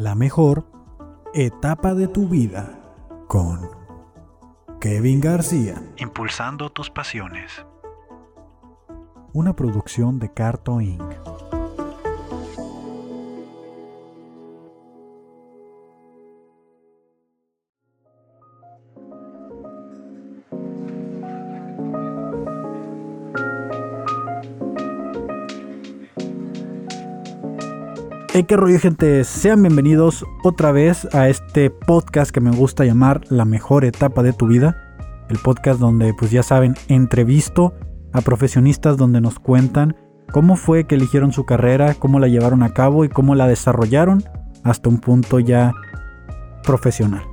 La mejor etapa de tu vida con Kevin García. Impulsando tus pasiones. Una producción de Carto Inc. Hey, qué rollo, gente. Sean bienvenidos otra vez a este podcast que me gusta llamar La mejor etapa de tu vida. El podcast donde, pues ya saben, entrevisto a profesionistas donde nos cuentan cómo fue que eligieron su carrera, cómo la llevaron a cabo y cómo la desarrollaron hasta un punto ya profesional.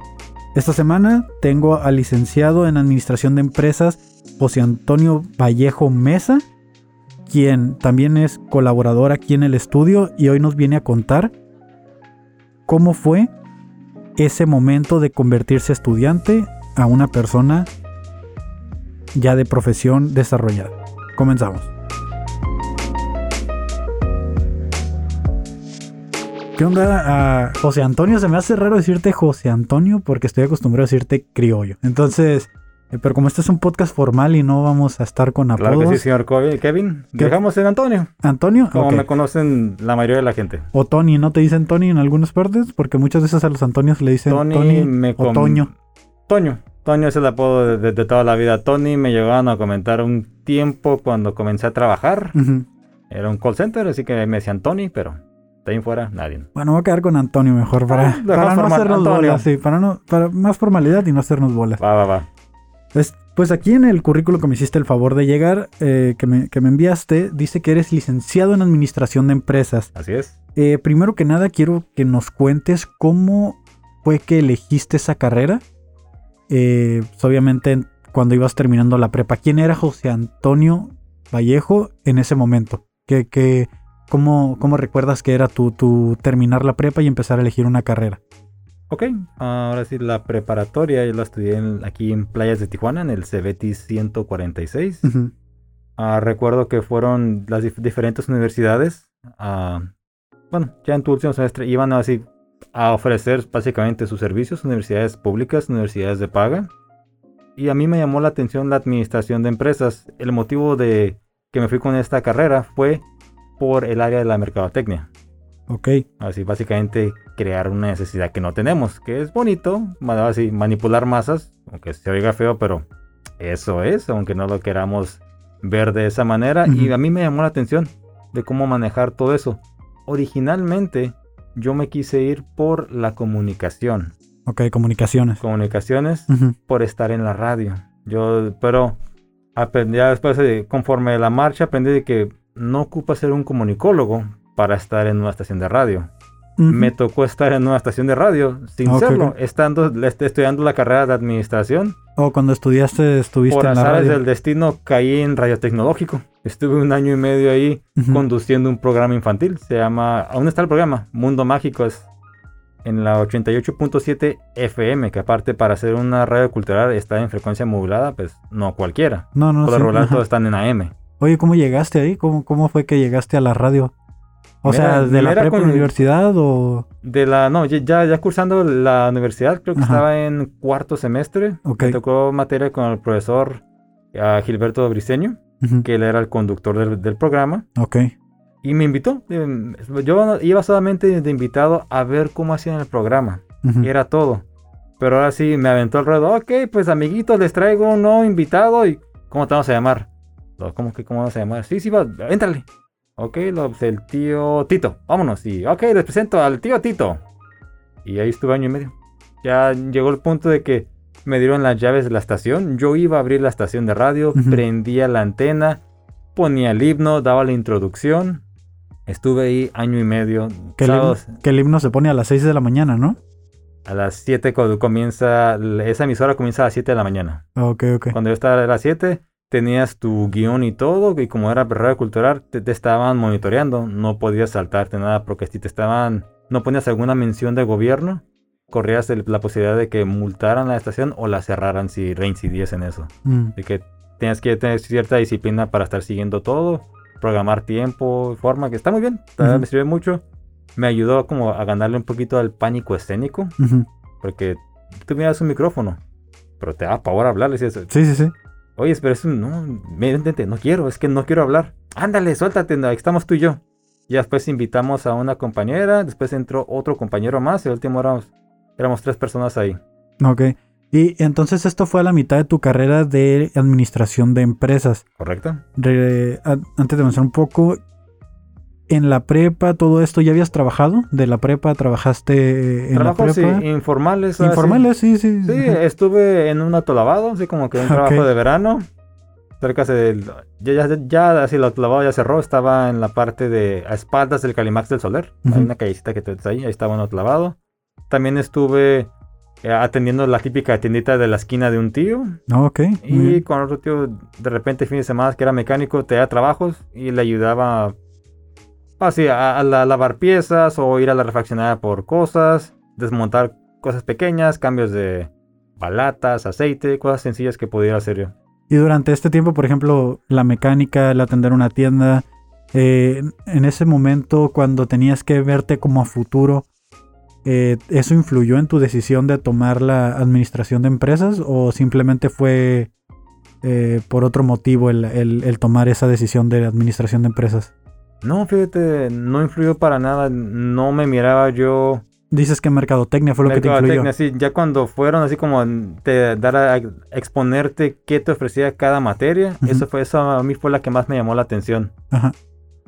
Esta semana tengo al licenciado en Administración de Empresas, José Antonio Vallejo Mesa quien también es colaborador aquí en el estudio y hoy nos viene a contar cómo fue ese momento de convertirse estudiante a una persona ya de profesión desarrollada. Comenzamos. ¿Qué onda? Ah, José Antonio, se me hace raro decirte José Antonio porque estoy acostumbrado a decirte criollo. Entonces, pero como este es un podcast formal y no vamos a estar con apodos. Claro que sí, señor Kevin. Dejamos en Antonio. ¿Antonio? Como me conocen la mayoría de la gente. O Tony, ¿no te dicen Tony en algunas partes? Porque muchas veces a los Antonios le dicen Tony, me o Toño. Toño. Toño es el apodo de, toda la vida. Tony me llegaron a comentar un tiempo cuando comencé a trabajar. Era un call center, así que me decían Tony, pero de ahí fuera nadie. Bueno, voy a quedar con Antonio mejor para, ah, para no hacernos bolas. Sí, para, no, para más formalidad y no hacernos bolas. Va, va, va. Pues, pues, aquí en el currículo que me hiciste el favor de llegar, eh, que, me, enviaste, dice que eres licenciado en Administración de Empresas. Así es. Eh, primero que nada, quiero que nos cuentes cómo fue que elegiste esa carrera. Eh, obviamente, cuando ibas terminando la prepa, ¿quién era José Antonio Vallejo en ese momento? ¿Qué, cómo, cómo, recuerdas que era tu, tu terminar la prepa y empezar a elegir una carrera? Ok, ahora sí, la preparatoria yo la estudié aquí en Playas de Tijuana, en el CBT 146. Ah, recuerdo que fueron las diferentes universidades, uh, bueno, ya en tu último semestre iban así a ofrecer básicamente sus servicios, universidades públicas, universidades de paga. Y a mí me llamó la atención la administración de empresas. El motivo de que me fui con esta carrera fue por el área de la mercadotecnia. Ok. Así básicamente crear una necesidad que no tenemos, que es bonito, así manipular masas, aunque se oiga feo, pero eso es, aunque no lo queramos ver de esa manera. Y a mí me llamó la atención de cómo manejar todo eso. Originalmente yo me quise ir por la comunicación. Ok, comunicaciones. Comunicaciones por estar en la radio. Yo, pero aprendí después, conforme la marcha, aprendí de que no ocupa ser un comunicólogo para estar en una estación de radio. Me tocó estar en una estación de radio sin serlo, estando estudiando la carrera de administración. O cuando estudiaste, estuviste en la radio. del destino caí en radio tecnológico. Estuve un año y medio ahí conduciendo un programa infantil. Se llama, aún está el programa, Mundo Mágico. Es en la 88.7 FM, que aparte para hacer una radio cultural está en frecuencia modulada, pues no cualquiera. No, no, Por lo tanto están en AM. Oye, ¿cómo llegaste ahí? ¿Cómo, ¿Cómo fue que llegaste a la radio? O sea, ¿de la prepa universidad o...? De la... No, ya, ya cursando la universidad, creo que estaba en cuarto semestre. Me tocó materia con el profesor Gilberto Briceño, que él era el conductor del, programa. Ok. Y me invitó. Em, yo iba solamente de invitado a ver cómo hacían el programa. Y era todo. Pero ahora sí me aventó el ruedo. Ok, pues amiguitos, les traigo un nuevo invitado. ¿Y cómo te vamos a llamar? ¿Cómo que cómo vamos a llamar? Sí, sí, va, éntrale. Ok, el tío Tito. Vámonos. Y ok, les presento al tío Tito. Y ahí estuve año y medio. Ya llegó el punto de que me dieron las llaves de la estación. Yo iba a abrir la estación de radio, prendía la antena, ponía el himno, daba la introducción. Estuve ahí año y medio. Que, el, himno, se pone a las 6 de la mañana, ¿no? A las 7 cuando comienza, esa emisora comienza a las 7 de la mañana. Ok, ok. Cuando yo estaba a las 7, tenías tu guion y todo, y como era radio cultural, te, estaban monitoreando, no podías saltarte nada, porque si te estaban, no ponías alguna mención de gobierno, corrías la posibilidad de que multaran la estación o la cerraran si reincidías en eso. Mm. De que tenías que tener cierta disciplina para estar siguiendo todo, programar tiempo, forma, que está muy bien, me sirve mucho. me ayudó como a ganarle un poquito al pánico escénico. Porque tú miras un micrófono, pero te da pavor hablar. Sí, sí, sí. Oye, pero es un, no, no quiero, es que no quiero hablar. Ándale, suéltate, estamos tú y yo. Y después invitamos a una compañera, después entró otro compañero más y el último éramos, éramos tres personas ahí. Ok. Y entonces esto fue a la mitad de tu carrera de administración de empresas. Correcto. antes de avanzar un poco, en la prepa, todo esto, ¿ya habías trabajado? ¿De la prepa trabajaste en la prepa? Sí, informales. Informales, sí, sí. Sí, estuve en un autolavado, así como que un trabajo de verano. Cerca del... Ya, ya, ya, así el autolavado ya cerró, estaba en la parte de... a espaldas del Calimax del Soler. Hay una callecita que te ahí, ahí estaba un autolavado. También estuve eh, atendiendo la típica tiendita de la esquina de un tío. Ah, ok. Y con otro tío, de repente, fin de semana, que era mecánico, te da trabajos y le ayudaba así a, lavar piezas o ir a la refaccionaria por cosas, desmontar cosas pequeñas, cambios de balatas, aceite, cosas sencillas que pudiera hacer yo. Y durante este tiempo, por ejemplo, la mecánica, el atender una tienda, eh, en ese momento cuando tenías que verte como a futuro, eh, ¿eso influyó en tu decisión de tomar la administración de empresas o simplemente fue eh, por otro motivo el, tomar esa decisión de administración de empresas? No, fíjate, no influyó para nada, no me miraba yo... Dices que mercadotecnia fue lo que te influyó. Sí, ya cuando fueron así como te dar a exponerte qué te ofrecía cada materia, eso fue eso a mí fue la que más me llamó la atención. Ajá.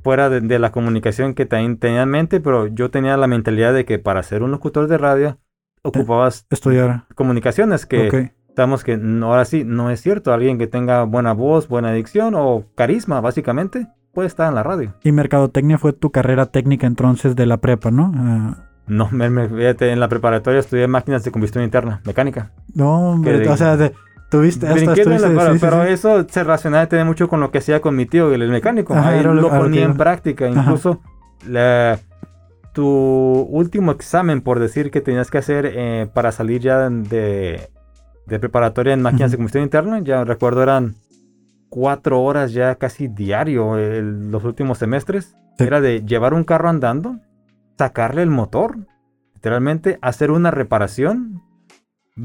Fuera de, la comunicación que también tenía en mente, pero yo tenía la mentalidad de que para ser un locutor de radio ocupabas estudiar. comunicaciones, que estamos que ahora sí, no es cierto, alguien que tenga buena voz, buena dicción o carisma, básicamente, puede estar en la radio. Y mercadotecnia fue tu carrera técnica entonces de la prepa, ¿no? Ah. No, me, fíjate, en la preparatoria estudié máquinas de combustión interna, mecánica. No, o sea, de, Tuviste hasta pero, eso se relacionaba tener mucho con lo que hacía con mi tío, el mecánico. Ahí lo ponía en práctica. Incluso tu último examen, por decir que tenías que hacer eh, para salir ya de, preparatoria en máquinas de combustión interna, ya recuerdo eran cuatro horas ya casi diario los últimos semestres. Era de llevar un carro andando, sacarle el motor, literalmente hacer una reparación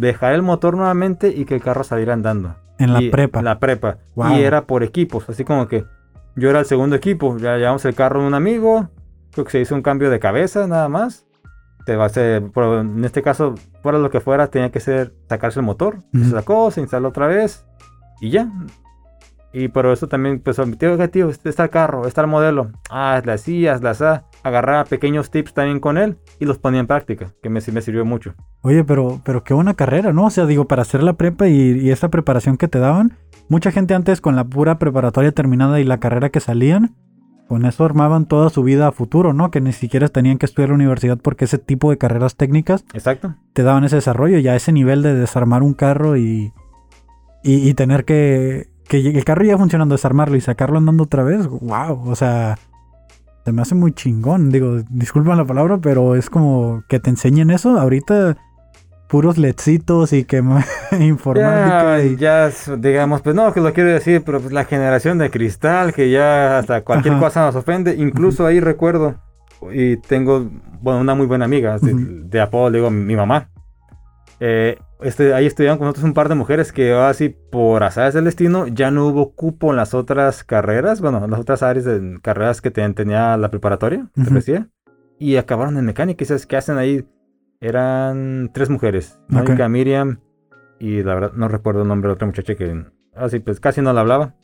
dejar el motor nuevamente y que el carro saliera andando. En la prepa. En la prepa. Y era por equipos, así como que yo era el segundo equipo, ya llevamos el carro de un amigo, creo que se hizo un cambio de cabeza nada más. Te va a ser, en este caso, fuera lo que fuera, tenía que ser sacarse el motor. Se sacó, se instaló otra vez y ya. Y por eso también, pues, tío, tío, este está el carro, está el modelo. Ah, hazla así, hazla así agarraba pequeños tips también con él y los ponía en práctica, que me, me sirvió mucho. Oye, pero, pero qué buena carrera, ¿no? O sea, digo, para hacer la prepa y, esa preparación que te daban, mucha gente antes con la pura preparatoria terminada y la carrera que salían, con eso armaban toda su vida a futuro, ¿no? Que ni siquiera tenían que estudiar la universidad porque ese tipo de carreras técnicas Exacto. te daban ese desarrollo, ya ese nivel de desarmar un carro y, y, y tener que, que el carro ya funcionando, desarmarlo y sacarlo andando otra vez, wow, o sea, se me hace muy chingón. Digo, disculpen la palabra, pero es como que te enseñen eso. Ahorita puros letsitos y que informática ya, y ya digamos pues no que lo quiero decir pero pues la generación de cristal que ya hasta cualquier cosa nos ofende incluso ahí recuerdo y tengo bueno una muy buena amiga de, de apodo digo mi mamá eh, este, ahí estudiaron con nosotros un par de mujeres que así por azares del destino ya no hubo cupo en las otras carreras, bueno, en las otras áreas de carreras que tenía la preparatoria, te y acabaron en mecánica. ¿Y sabes qué hacen ahí? Eran tres mujeres, Mónica, Miriam y la verdad no recuerdo el nombre de otra muchacha que así pues casi no la hablaba.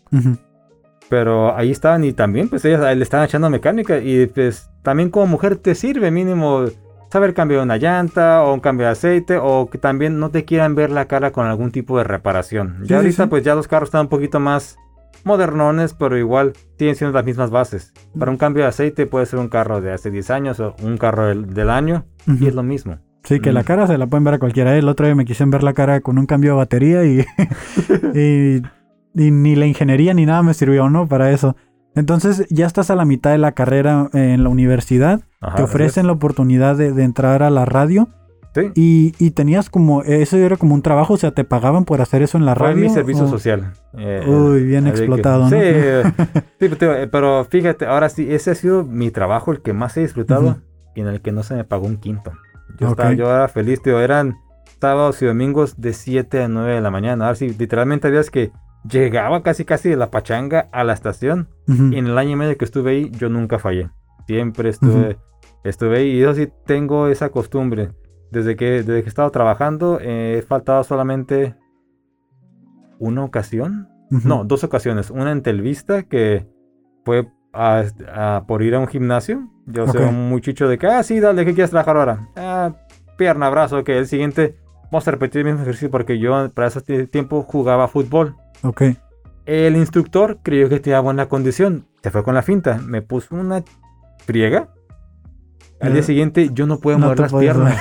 Pero ahí estaban y también pues ellas le estaban echando mecánica y pues también como mujer te sirve mínimo saber cambiar una llanta o un cambio de aceite o que también no te quieran ver la cara con algún tipo de reparación. ya ahorita pues ya los carros están un poquito más modernones, pero igual siguen siendo las mismas bases. Para un cambio de aceite puede ser un carro de hace 10 años o un carro del, año y es lo mismo. Sí, que la cara se la pueden ver a cualquiera. El otro día me quisieron ver la cara con un cambio de batería y, y, y, ni la ingeniería ni nada me sirvió, ¿no? Para eso. Entonces ya estás a la mitad de la carrera en la universidad, te ofrecen la oportunidad de, entrar a la radio. Sí. Y, tenías como, eso era como un trabajo, o sea, te pagaban por hacer eso en la radio. Fue mi servicio social. Eh, Uy, bien explotado, ¿no? Sí, sí, pero fíjate, ahora sí, ese ha sido mi trabajo, el que más he disfrutado. y en el que no se me pagó un quinto. Yo, estaba, yo era feliz, tío. Eran sábados y domingos de 7 a 9 de la mañana. Ahora sí, literalmente habías que llegaba casi casi de la pachanga a la estación. Y en el año y medio que estuve ahí, yo nunca fallé. Siempre estuve, estuve ahí. Y yo sí tengo esa costumbre. Desde que, desde que he estado trabajando, eh, he faltado solamente una ocasión. No, dos ocasiones. Una en Telvista, que fue por ir a un gimnasio. Yo soy un muchacho de que, ah, sí, dale, ¿qué quieres trabajar ahora? Ah, pierna, brazo, que el siguiente vamos a repetir el mismo ejercicio porque yo para ese tiempo jugaba fútbol. Ok. El instructor creyó que tenía buena condición. Se fue con la finta. Me puso una friega. Al día siguiente yo no puedo mover las piernas.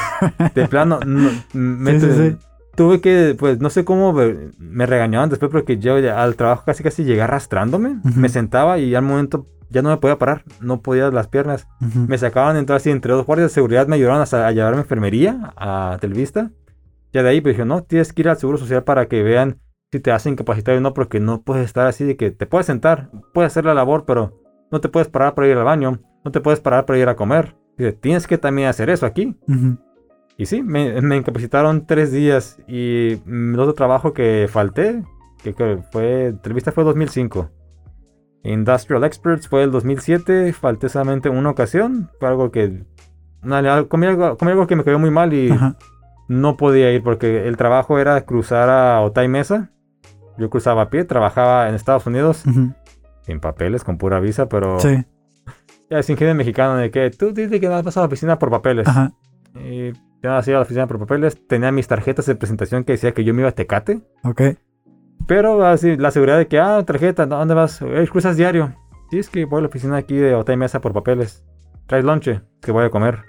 De plano, tuve que, pues no sé cómo me regañaban después porque yo al trabajo casi casi llegué arrastrándome. Me sentaba y al momento ya no me podía parar, no podía las piernas. Me sacaban entonces así entre dos guardias de seguridad, me ayudaron a, a llevarme a enfermería a Telvista. Ya de ahí pues dije, no, tienes que ir al Seguro Social para que vean si te hacen incapacitado o no, porque no puedes estar así de que te puedes sentar, puedes hacer la labor, pero no te puedes parar para ir al baño, no te puedes parar para ir a comer. Dice, tienes que también hacer eso aquí. Y sí, me, me, incapacitaron tres días y el otro trabajo que falté, que, fue, entrevista fue 2005. Industrial Experts fue el 2007, falté solamente una ocasión, fue algo que... comí, algo, algo que me quedó muy mal y no podía ir porque el trabajo era cruzar a Otay Mesa yo cruzaba a pie, trabajaba en Estados Unidos, sin papeles, con pura visa, pero... Sí. Ya es ingenio mexicano de que tú dices que vas a la oficina por papeles. Ajá. Y yo hacía a la oficina por papeles, tenía mis tarjetas de presentación que decía que yo me iba a Tecate. Ok. Pero así, la seguridad de que, ah, tarjeta, ¿dónde vas? cruzas diario. Sí, es que voy a la oficina aquí de Hotel Mesa por papeles. Traes lonche, que voy a comer.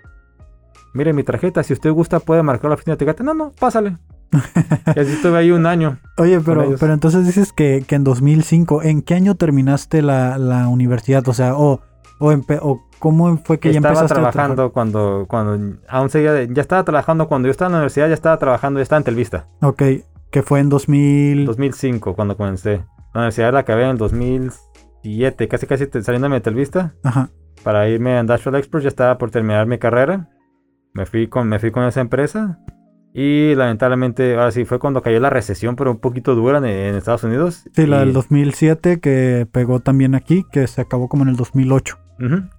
Mire mi tarjeta, si usted gusta puede marcar la oficina de Tecate. No, no, pásale. y así estuve ahí un año. Oye, pero, pero entonces dices que, en 2005, ¿en qué año terminaste la, universidad? O sea, o, o, cómo fue que ya empezaste Estaba trabajando cuando, cuando, aún seguía, ya estaba trabajando cuando yo estaba en la universidad, ya estaba trabajando, ya estaba en Telvista. Ok, que fue en 2000... 2005 cuando comencé. La universidad la acabé en 2007, casi casi saliéndome de Telvista. Ajá. Para irme a Industrial Experts, ya estaba por terminar mi carrera. Me fui con, me fui con esa empresa y lamentablemente, ahora sí, fue cuando cayó la recesión, pero un poquito dura en, Estados Unidos. Sí, la del 2007 que pegó también aquí, que se acabó como en el 2008.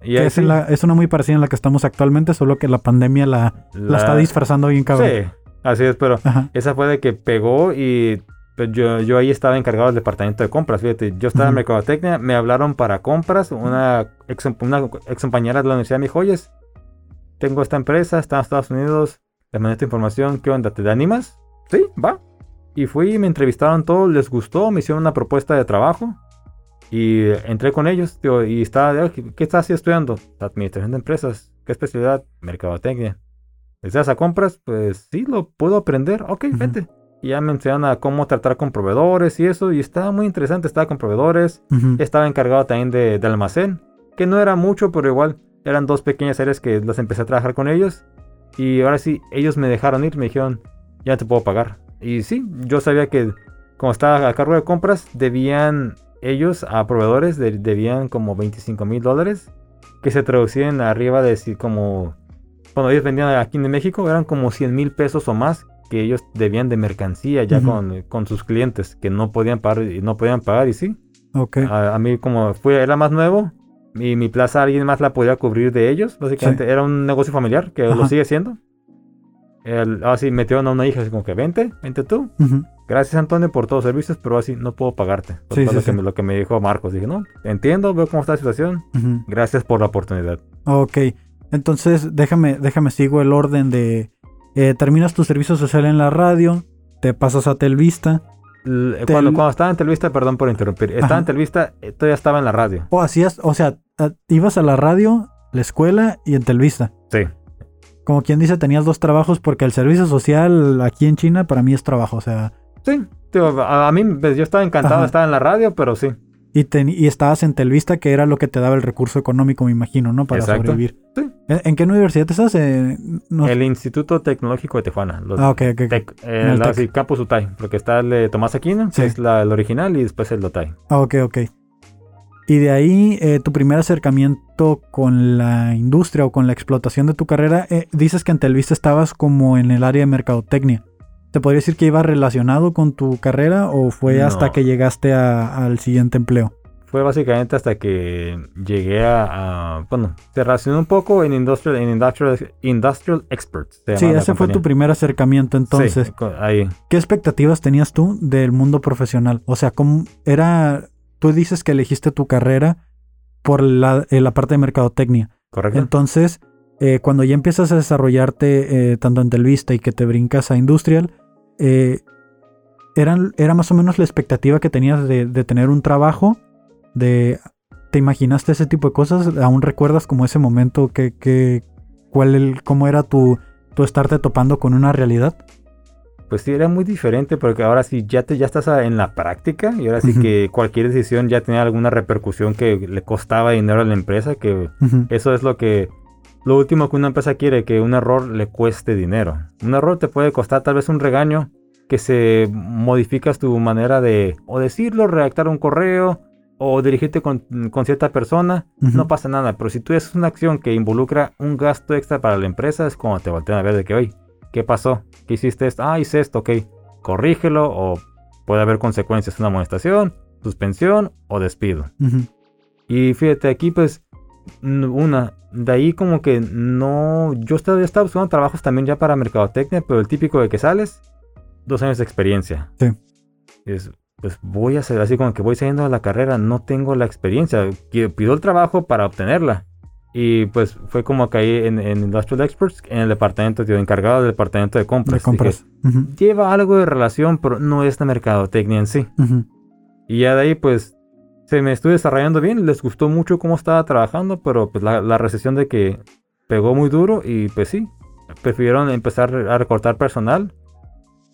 y es, es, una muy parecida en la que estamos actualmente, solo que la pandemia la, la... está disfrazando bien cabrón. Sí, así es, pero esa fue de que pegó y pues, yo, yo ahí estaba encargado del departamento de compras, fíjate, yo estaba en Mercadotecnia, me hablaron para compras, una ex, una ex compañera de la universidad me dijo, oye, tengo esta empresa, está en Estados Unidos, les mandé esta información, ¿qué onda? ¿Te animas? Sí, va. Y fui, me entrevistaron todos, les gustó, me hicieron una propuesta de trabajo. Y entré con ellos, tío, y estaba, ¿qué estás estudiando? Administración de empresas. ¿Qué especialidad? Mercadotecnia. ¿Deseas a compras? Pues sí, lo puedo aprender. Ok, vente. Y ya me enseñaron a cómo tratar con proveedores y eso. Y estaba muy interesante, estaba con proveedores. Estaba encargado también de, de, almacén. Que no era mucho, pero igual eran dos pequeñas áreas que las empecé a trabajar con ellos. Y ahora sí, ellos me dejaron ir, me dijeron, ya te puedo pagar. Y sí, yo sabía que como estaba a cargo de compras, debían ellos a proveedores, debían como 25 mil dólares, que se traducían arriba de como, cuando ellos vendían aquí en México, eran como 100 mil pesos o más que ellos debían de mercancía ya con, con, sus clientes, que no podían pagar y no podían pagar y sí. Okay. A, a, mí como fue, era más nuevo, y mi plaza alguien más la podía cubrir de ellos. Básicamente era un negocio familiar que lo sigue siendo. así metieron a una hija así como que vente, vente tú. Gracias Antonio por todos los servicios, pero así no puedo pagarte. Sí, lo, que me, lo, que me, dijo Marcos. Dije, no, entiendo, veo cómo está la situación. Gracias por la oportunidad. Ok, entonces déjame, déjame sigo el orden de... Eh, terminas tu servicio social en la radio, te pasas a Telvista, cuando, cuando, estaba en Televista, perdón por interrumpir, estaba en Televista, eh, todavía estaba en la radio. O hacías, o sea, ibas a la radio, la escuela y en Televista. Sí. Como quien dice, tenías dos trabajos porque el servicio social aquí en China para mí es trabajo, o sea. Sí, a, mí pues, yo estaba encantado, estaba en la radio, pero sí. Y, y, estabas en Telvista, que era lo que te daba el recurso económico, me imagino, ¿no? Para sobrevivir. Sí. ¿En, qué universidad estás? Eh, el Instituto Tecnológico de Tijuana. ah, ok, ok. eh, la, sí, Campus Utay, porque está el de Tomás Aquino, que es la, el original, y después el de Utay. Ah, ok, ok. Y de ahí eh, tu primer acercamiento con la industria o con la explotación de tu carrera, eh, dices que en Telvista estabas como en el área de mercadotecnia. ¿Te podría decir que iba relacionado con tu carrera o fue hasta que llegaste a- al siguiente empleo? Fue básicamente hasta que llegué a, a- bueno, se relacionó un poco en Industrial, en Industrial, Industrial Experts. Sí, ese fue tu primer acercamiento entonces. Sí, ahí. ¿Qué expectativas tenías tú del mundo profesional? O sea, ¿cómo era? Tú dices que elegiste tu carrera por la, eh, la parte de mercadotecnia. ¿Correcto? Entonces, eh, cuando ya empiezas a desarrollarte eh, tanto en Telvista y que te brincas a Industrial, eh, eran, ¿era más o menos la expectativa que tenías de, de tener un trabajo? De, ¿Te imaginaste ese tipo de cosas? ¿Aún recuerdas como ese momento que, que cuál el, cómo era tu, tu estarte topando con una realidad? Pues sí, era muy diferente porque ahora sí ya, te, ya estás en la práctica y ahora sí que cualquier decisión ya tenía alguna repercusión que le costaba dinero a la empresa, que eso es lo que... Lo último que una empresa quiere, que un error le cueste dinero. Un error te puede costar tal vez un regaño, que se modificas tu manera de o decirlo, redactar un correo o dirigirte con, con cierta persona, no pasa nada. Pero si tú haces una acción que involucra un gasto extra para la empresa, es como te voltean a ver de que, oye, ¿qué pasó? ¿Qué hiciste esto? Ah, hice esto, ok. Corrígelo o puede haber consecuencias, una amonestación, suspensión o despido. Ujú. Y fíjate, aquí pues, una, de ahí como que no, yo estaba, yo estaba buscando trabajos también ya para mercadotecnia, pero el típico de que sales, dos años de experiencia. Sí. Es, pues voy a hacer así como que voy saliendo de la carrera, no tengo la experiencia, pido el trabajo para obtenerla. Y pues fue como caí en, en Industrial Experts, en el departamento, tío, encargado del departamento de compras. De compras. Dije, Lleva algo de relación, pero no es la mercadotecnia en sí. Ujú. Y ya de ahí, pues, se me estuve desarrollando bien. Les gustó mucho cómo estaba trabajando, pero pues la, la recesión de que pegó muy duro y pues sí, prefirieron empezar a recortar personal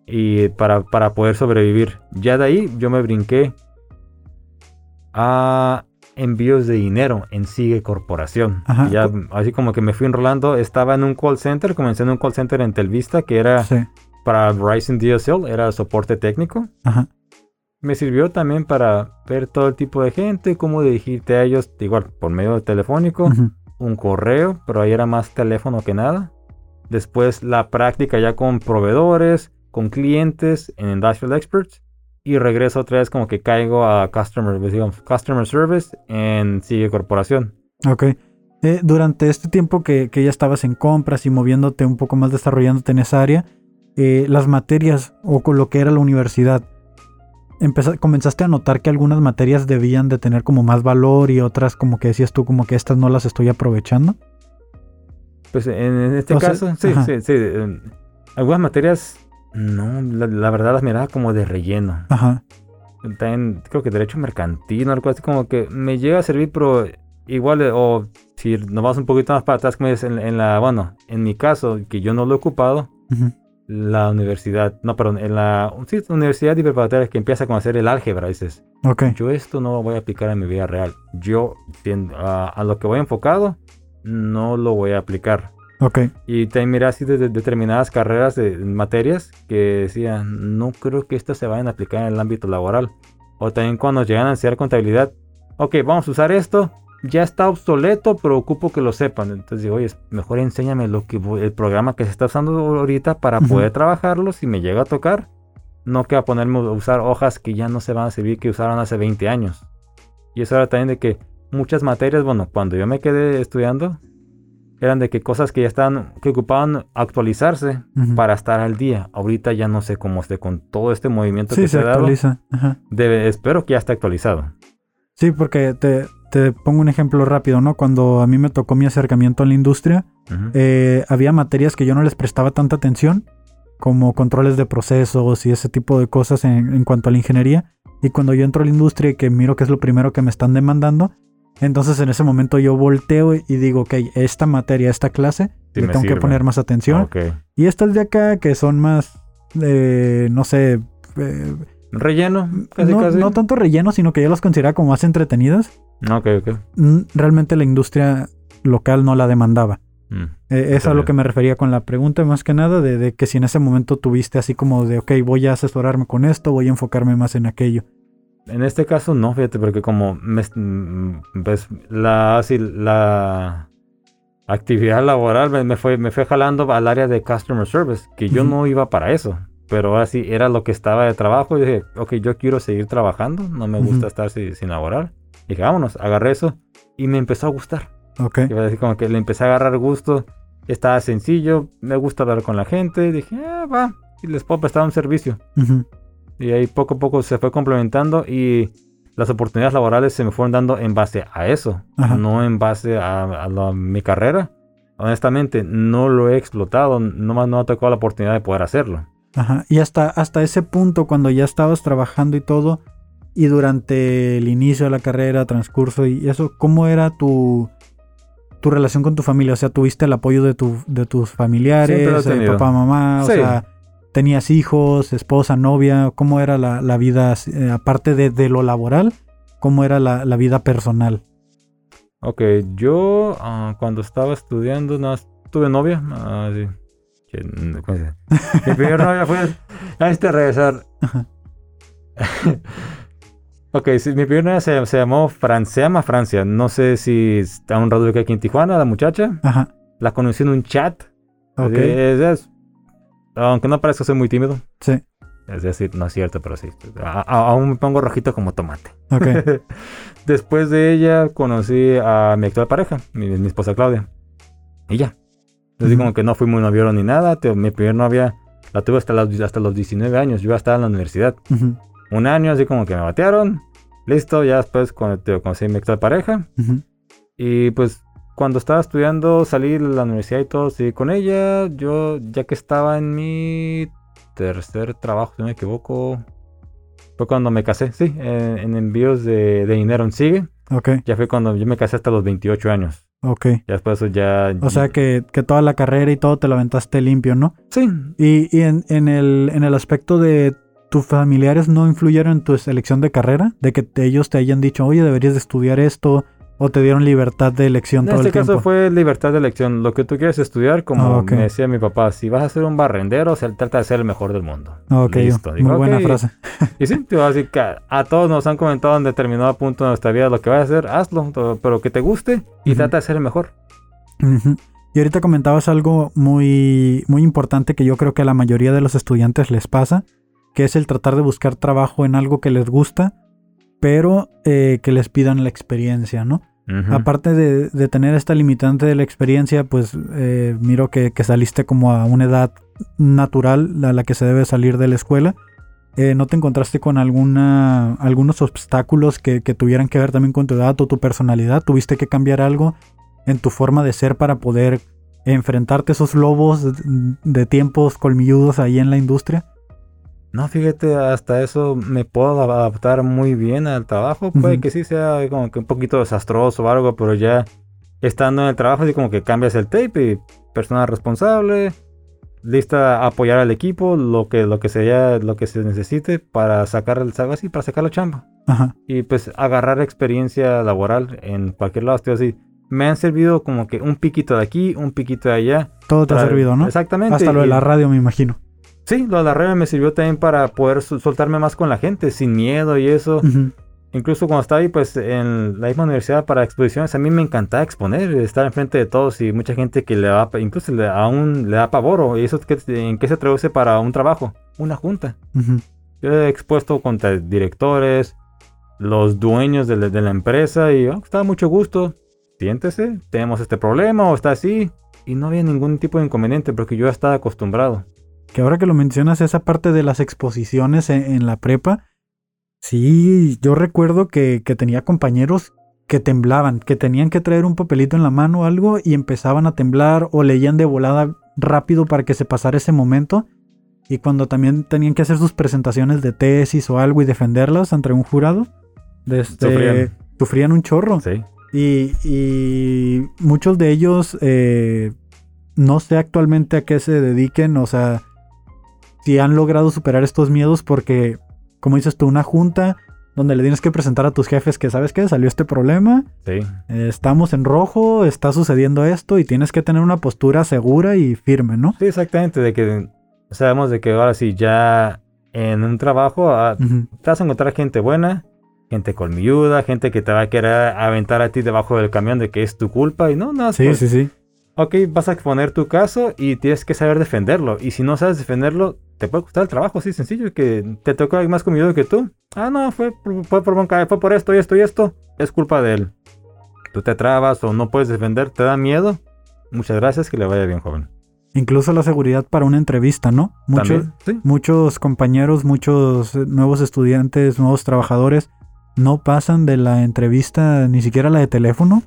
y para, para poder sobrevivir. Ya de ahí yo me brinqué a envíos de dinero en Sigue Corporación. Ajá. Ya así como que me fui enrolando, estaba en un call center, comencé en un call center en Telvista que era Sí. para Verizon DSL, era soporte técnico. Ajá. Me sirvió también para ver todo el tipo de gente, cómo dirigirte a ellos, igual por medio telefónico, Ujú. un correo, pero ahí era más teléfono que nada. Después la práctica ya con proveedores, con clientes en Industrial Experts. Y regreso otra vez como que caigo a Customer, digamos, customer Service en Sigue Corporación. Ok. Eh, durante este tiempo que, que ya estabas en compras y moviéndote un poco más, desarrollándote en esa área, eh, las materias o con lo que era la universidad, comenzaste a notar que algunas materias debían de tener como más valor y otras como que decías tú como que estas no las estoy aprovechando. Pues en, en este O sea, caso, sí, sí, sí. em, algunas materias, no, la, la verdad las miraba como de relleno. Ajá. También creo que derecho mercantil, algo así como que me llega a servir, pero igual, eh, o si nos vamos un poquito más para atrás, como es en, en la, bueno, en mi caso, que yo no lo he ocupado, Ujú. la universidad, no, perdón, en la sí, universidad de preparatoria que empieza a conocer el álgebra, dices, Ok. yo esto no lo voy a aplicar en mi vida real. Yo, a, a lo que voy enfocado, no lo voy a aplicar. Y también miré así de, de- determinadas carreras, de, materias, que decían, no creo que estas se vayan a aplicar en el ámbito laboral. O también cuando llegan a enseñar contabilidad, ok, vamos a usar esto, ya está obsoleto, pero ocupo que lo sepan. Entonces digo, oye, mejor enséñame lo que voy- el programa que se está usando ahorita para Ujú. poder trabajarlo si me llega a tocar. No que a ponerme a usar hojas que ya no se van a servir que usaron hace 20 años. Y eso era también de que muchas materias, bueno, cuando yo me quedé estudiando, eran de que cosas que ya estaban, que ocupaban actualizarse para estar al día. Ahorita ya no sé cómo esté con todo este movimiento Sí, que se se ha dado. actualiza. Ajá. Debe- espero que ya esté actualizado. Sí, porque te, te pongo un ejemplo rápido, ¿no? Cuando a mí me tocó mi acercamiento a la industria, eh, había materias que yo no les prestaba tanta atención, como controles de procesos y ese tipo de cosas en, en cuanto a la ingeniería. Y cuando yo entro a la industria y que miro que es lo primero que me están demandando, entonces en ese momento yo volteo y digo, ok, esta materia, esta clase, Sí le me tengo que poner más atención. Ok. Y estas de acá que son más, eh, no sé, eh, Relleno, casi no, casi. no tanto relleno, sino que yo las consideraba como más entretenidas. Ok, ok. Mm, Realmente la industria local no la demandaba. Mm. Eh, es a lo que me refería con la pregunta, más que nada, de, de que si en ese momento tuviste así como de, ok, voy a asesorarme con esto, voy a enfocarme más en aquello. En este caso no, fíjate, porque como me, mm, pues, la, así, la actividad laboral me, me fue, me fue jalando al área de customer service, que yo no iba para eso. Pero ahora sí, era lo que estaba de trabajo. Y dije, ok, yo quiero seguir trabajando. No me gusta Ujú. estar si- sin laborar. dije, vámonos, agarré eso. Y me empezó a gustar. Ok. Iba a decir como que le empecé a agarrar gusto. Estaba sencillo. Me gusta hablar con la gente. Dije, ah, va. Y les puedo prestar un servicio. Ujú. Y ahí poco a poco se fue complementando. Y las oportunidades laborales se me fueron dando en base a eso. Ajá. No en base a, a la- mi carrera. Honestamente, no lo he explotado. No más no ha tocado la oportunidad de poder hacerlo. Ajá. Y hasta, hasta ese punto, cuando ya estabas trabajando y todo, y durante el inicio de la carrera, transcurso y eso, ¿cómo era tu, tu relación con tu familia? O sea, ¿tuviste el apoyo de, tu, de tus familiares, he eh, papá, mamá? Sí. O sea, ¿tenías hijos, esposa, novia? ¿Cómo era la, la vida, eh, aparte de, de lo laboral, cómo era la, la vida personal? Ok, yo ah, cuando estaba estudiando, no, tuve novia. ah. Mi primera novia fue antes de regresar. Ok, sí, mi primera novia se, se llamó Fran, se llama Francia. No sé si está un radio que aquí en Tijuana, la muchacha. Ajá. La conocí en un chat. Ok. Es- es- aunque no parezca ser muy tímido. Sí. Es decir, no es cierto, pero sí. A- a- aún me pongo rojito como tomate. Ok. Después de ella conocí a mi actual pareja, mi, mi esposa Claudia. Y ya. Así Ujú. como que no fui muy noviero ni nada. te- mi primera novia la tuve hasta los, hasta los 19 años. Yo ya estaba en la universidad. Ujú, Un año así como que me batearon. Listo, ya después cuando te conocí a mi actual pareja. ujú. Y pues cuando estaba estudiando, salí de la universidad y todo, sí, con ella, yo ya que estaba en mi tercer trabajo, si no me equivoco, fue cuando me casé, sí, en, en envíos de, de dinero en Sigue. Ok, Ya fue cuando yo me casé hasta los 28 años. ok. Ya después eso ya... O sea que, que toda la carrera y todo te lo aventaste limpio, ¿no? Sí, Y, y en, en el, en el aspecto de tus familiares no influyeron en tu selección de carrera, de que ellos te hayan dicho, oye, deberías de estudiar esto, o te dieron libertad de elección en todo este el caso tiempo. fue libertad de elección. Lo que tú quieres estudiar, como Ah, me decía mi papá, si vas a ser un barrendero, se trata de ser el mejor del mundo. Ok, Listo. muy Digo, buena "Ok". frase. Y sí, te voy a decir que a, todos nos han comentado en determinado punto de nuestra vida lo que vas a hacer, hazlo, pero que te guste y trata de ser el mejor. Y ahorita comentabas algo muy, muy importante que yo creo que a la mayoría de los estudiantes les pasa, que es el tratar de buscar trabajo en algo que les gusta, pero eh, que les pidan la experiencia, ¿no? Aparte de, de tener esta limitante de la experiencia, pues eh, miro que, que saliste como a una edad natural a la que se debe salir de la escuela. Eh, ¿No te encontraste con alguna, algunos obstáculos que, que tuvieran que ver también con tu edad o tu personalidad? ¿Tuviste que cambiar algo en tu forma de ser para poder enfrentarte a esos lobos de, de tiempos colmilludos ahí en la industria? No, fíjate, hasta eso me puedo adaptar muy bien al trabajo. Puede que sí sea como que un poquito desastroso o algo, pero ya estando en el trabajo, así como que cambias el tape y persona responsable, lista a apoyar al equipo, lo que, lo que sea, lo que se necesite para sacar el algo así, para sacar la chamba. Ajá. y pues agarrar experiencia laboral en cualquier lado. Estoy así. Me han servido como que un piquito de aquí, un piquito de allá. Todo te ha servido, ¿no? Exactamente. Hasta lo de la radio, me imagino. Sí, lo de la radio me sirvió también para poder soltarme más con la gente, sin miedo y eso. Incluso cuando estaba ahí, pues en la misma universidad para exposiciones, a mí me encantaba exponer, estar enfrente de todos y mucha gente que le da, incluso le, aún le da pavor. ¿Y eso qué- en qué se traduce para un trabajo? Una junta. Yo he expuesto contra directores, los dueños de la, de la empresa y oh, está mucho gusto. Siéntese, tenemos este problema o está así. Y no había ningún tipo de inconveniente porque yo ya estaba acostumbrado. Que ahora que lo mencionas, esa parte de las exposiciones en, en la prepa, sí, yo recuerdo que, que tenía compañeros que temblaban, que tenían que traer un papelito en la mano o algo y empezaban a temblar o leían de volada rápido para que se pasara ese momento. Y cuando también tenían que hacer sus presentaciones de tesis o algo y defenderlas ante un jurado, este, Sufrían. sufrían un chorro. Sí. Y, y muchos de ellos, eh, no sé actualmente a qué se dediquen, o sea, si han logrado superar estos miedos porque, como dices tú, una junta donde le tienes que presentar a tus jefes que, ¿sabes qué? Salió este problema, Sí. eh, estamos en rojo, está sucediendo esto y tienes que tener una postura segura y firme, ¿no? Sí, exactamente. De que sabemos de que ahora sí, ya en un trabajo ah, te vas a encontrar gente buena gente colmilluda, gente que te va a querer aventar a ti debajo del camión de que es tu culpa y no, no. Sí, pues, sí, sí. Ok, vas a exponer tu caso y tienes que saber defenderlo. Y si no sabes defenderlo, te puede costar el trabajo, así sencillo, que te tocó alguien más colmilludo que tú. Ah, no, fue, por- fue por bronca, fue por esto y esto y esto. Es culpa de él. Tú te trabas o no puedes defender, te da miedo. Muchas gracias, que le vaya bien, joven. Incluso la seguridad para una entrevista, ¿no? Muchos, sí. muchos compañeros, muchos nuevos estudiantes, nuevos trabajadores no pasan de la entrevista ni siquiera la de teléfono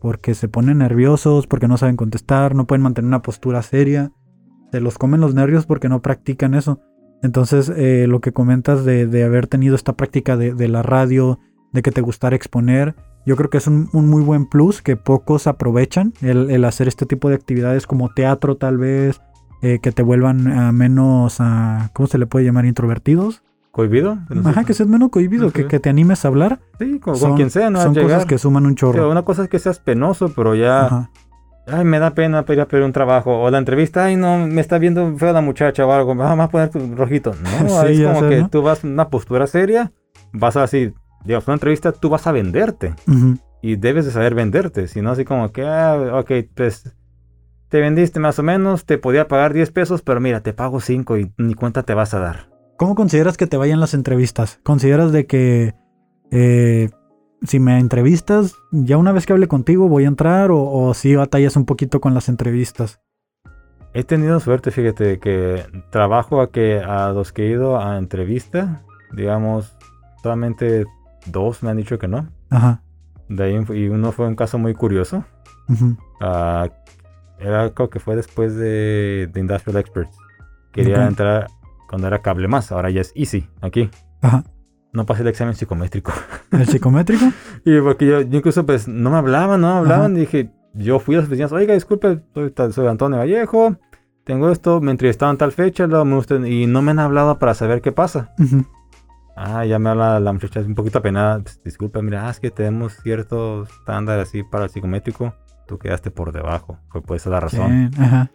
porque se ponen nerviosos, porque no saben contestar, no pueden mantener una postura seria. Se los comen los nervios porque no practican eso. Entonces, eh, lo que comentas de, de haber tenido esta práctica de, de la radio, de que te gustara exponer, yo creo que es un, un muy buen plus que pocos aprovechan el, el hacer este tipo de actividades como teatro tal vez, eh, que te vuelvan a menos, a, ¿cómo se le puede llamar? Introvertidos. ¿Cohibido? Ajá, que seas menos cohibido, que, que te animes a hablar. Sí, con, quien sea, no Son cosas que suman un chorro. una cosa es que seas penoso, pero ya... Ajá. Ay, me da pena pedir a pedir un trabajo. O la entrevista, ay, no, me está viendo feo la muchacha o algo. Vamos a poner rojito. No, Sí, es como sé, que ¿no? tú vas en una postura seria, vas así, digamos, una entrevista, tú vas a venderte. Y debes de saber venderte. Si no, así como que, ah, ok, pues te vendiste más o menos, te podía pagar 10 pesos, pero mira, te pago 5 y ni cuenta te vas a dar. ¿Cómo consideras que te vayan las entrevistas? ¿Consideras de que eh, si me entrevistas, ya una vez que hable contigo voy a entrar o, o si batallas un poquito con las entrevistas? He tenido suerte, fíjate, que trabajo a que a los que he ido a entrevista, digamos, solamente dos me han dicho que no. Ajá. De ahí, y uno fue un caso muy curioso. Ah, era creo que fue después de, de Industrial Experts. Quería entrar cuando era cable más, ahora ya es Easy, aquí. Ajá. No pasé el examen psicométrico. ¿El psicométrico? y porque yo, yo incluso pues no me hablaban, no me hablaban. Y dije, yo fui a las oficinas, oiga, disculpe, soy, soy Antonio Vallejo, tengo esto, me entrevistaron tal fecha, gustan- y no me han hablado para saber qué pasa. Ah, ya me habla la muchacha un poquito apenada. Pues, disculpa, mira, es que tenemos cierto estándar así para el psicométrico. Tú quedaste por debajo. Fue pues esa la razón. Bien, ajá.